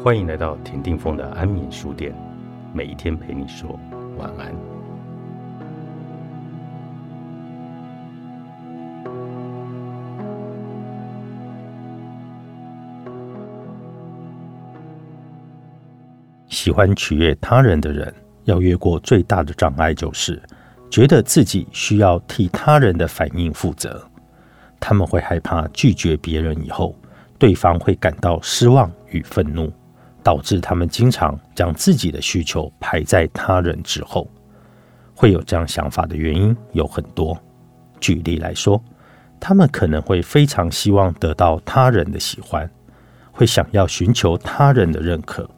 欢迎来到田定峰的安眠书店，每一天陪你说晚安。喜欢取悦他人的人，要越过最大的障碍，就是觉得自己需要替他人的反应负责。他们会害怕拒绝别人以后，对方会感到失望与愤怒。导致他们经常将自己的需求排在他人之后，会有这样想法的原因有很多。举例来说，他们可能会非常希望得到他人的喜欢，会想要寻求他人的认可，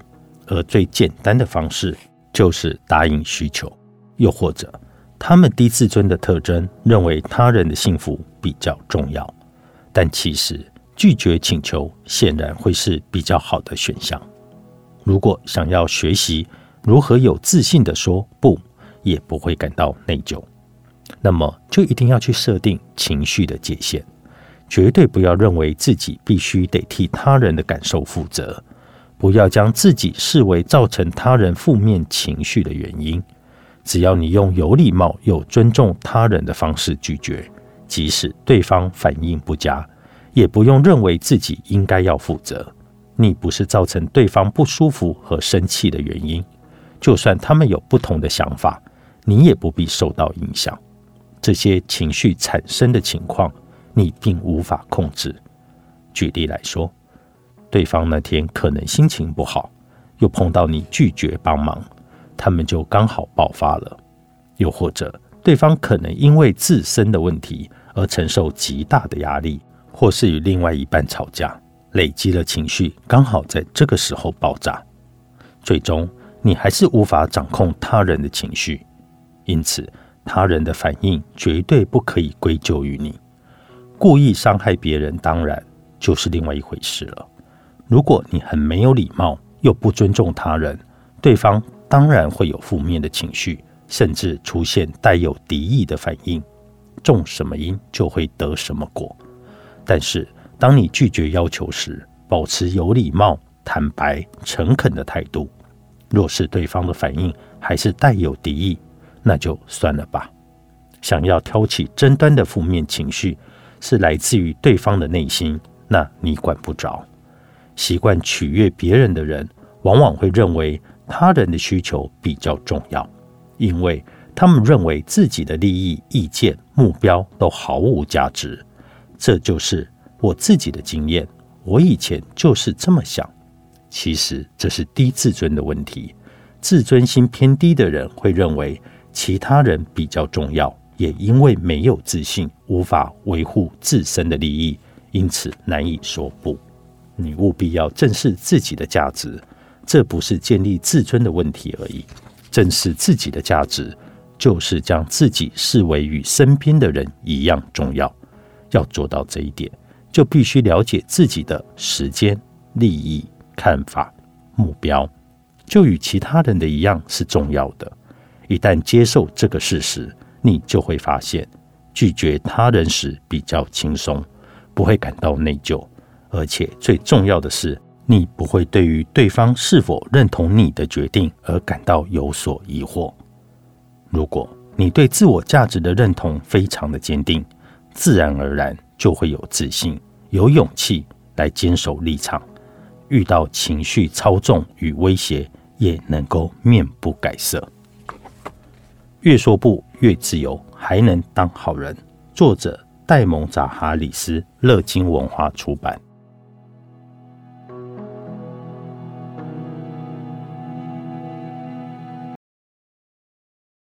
而最简单的方式就是答应需求。又或者，他们低自尊的特征认为他人的幸福比较重要，但其实拒绝请求显然会是比较好的选项。如果想要学习如何有自信的说不，也不会感到内疚，那么就一定要去设定情绪的界限，绝对不要认为自己必须得替他人的感受负责，不要将自己视为造成他人负面情绪的原因。只要你用有礼貌、有尊重他人的方式拒绝，即使对方反应不佳，也不用认为自己应该要负责。你不是造成对方不舒服和生气的原因，就算他们有不同的想法，你也不必受到影响。这些情绪产生的情况，你并无法控制。举例来说，对方那天可能心情不好，又碰到你拒绝帮忙，他们就刚好爆发了；又或者，对方可能因为自身的问题而承受极大的压力，或是与另外一半吵架。累积了情绪，刚好在这个时候爆炸，最终你还是无法掌控他人的情绪，因此他人的反应绝对不可以归咎于你。故意伤害别人，当然就是另外一回事了。如果你很没有礼貌，又不尊重他人，对方当然会有负面的情绪，甚至出现带有敌意的反应。种什么因，就会得什么果。但是。当你拒绝要求时，保持有礼貌、坦白、诚恳的态度。若是对方的反应还是带有敌意，那就算了吧。想要挑起争端的负面情绪，是来自于对方的内心，那你管不着。习惯取悦别人的人，往往会认为他人的需求比较重要，因为他们认为自己的利益、意见、目标都毫无价值。这就是。我自己的经验，我以前就是这么想。其实这是低自尊的问题，自尊心偏低的人会认为其他人比较重要，也因为没有自信，无法维护自身的利益，因此难以说不。你务必要正视自己的价值，这不是建立自尊的问题而已。正视自己的价值，就是将自己视为与身边的人一样重要。要做到这一点。就必须了解自己的时间、利益、看法、目标，就与其他人的一样是重要的。一旦接受这个事实，你就会发现，拒绝他人时比较轻松，不会感到内疚，而且最重要的是，你不会对于对方是否认同你的决定而感到有所疑惑。如果你对自我价值的认同非常的坚定，自然而然。就会有自信、有勇气来坚守立场，遇到情绪操纵与威胁，也能够面不改色。越说不越自由，还能当好人。作者：戴蒙扎哈里斯，乐金文化出版。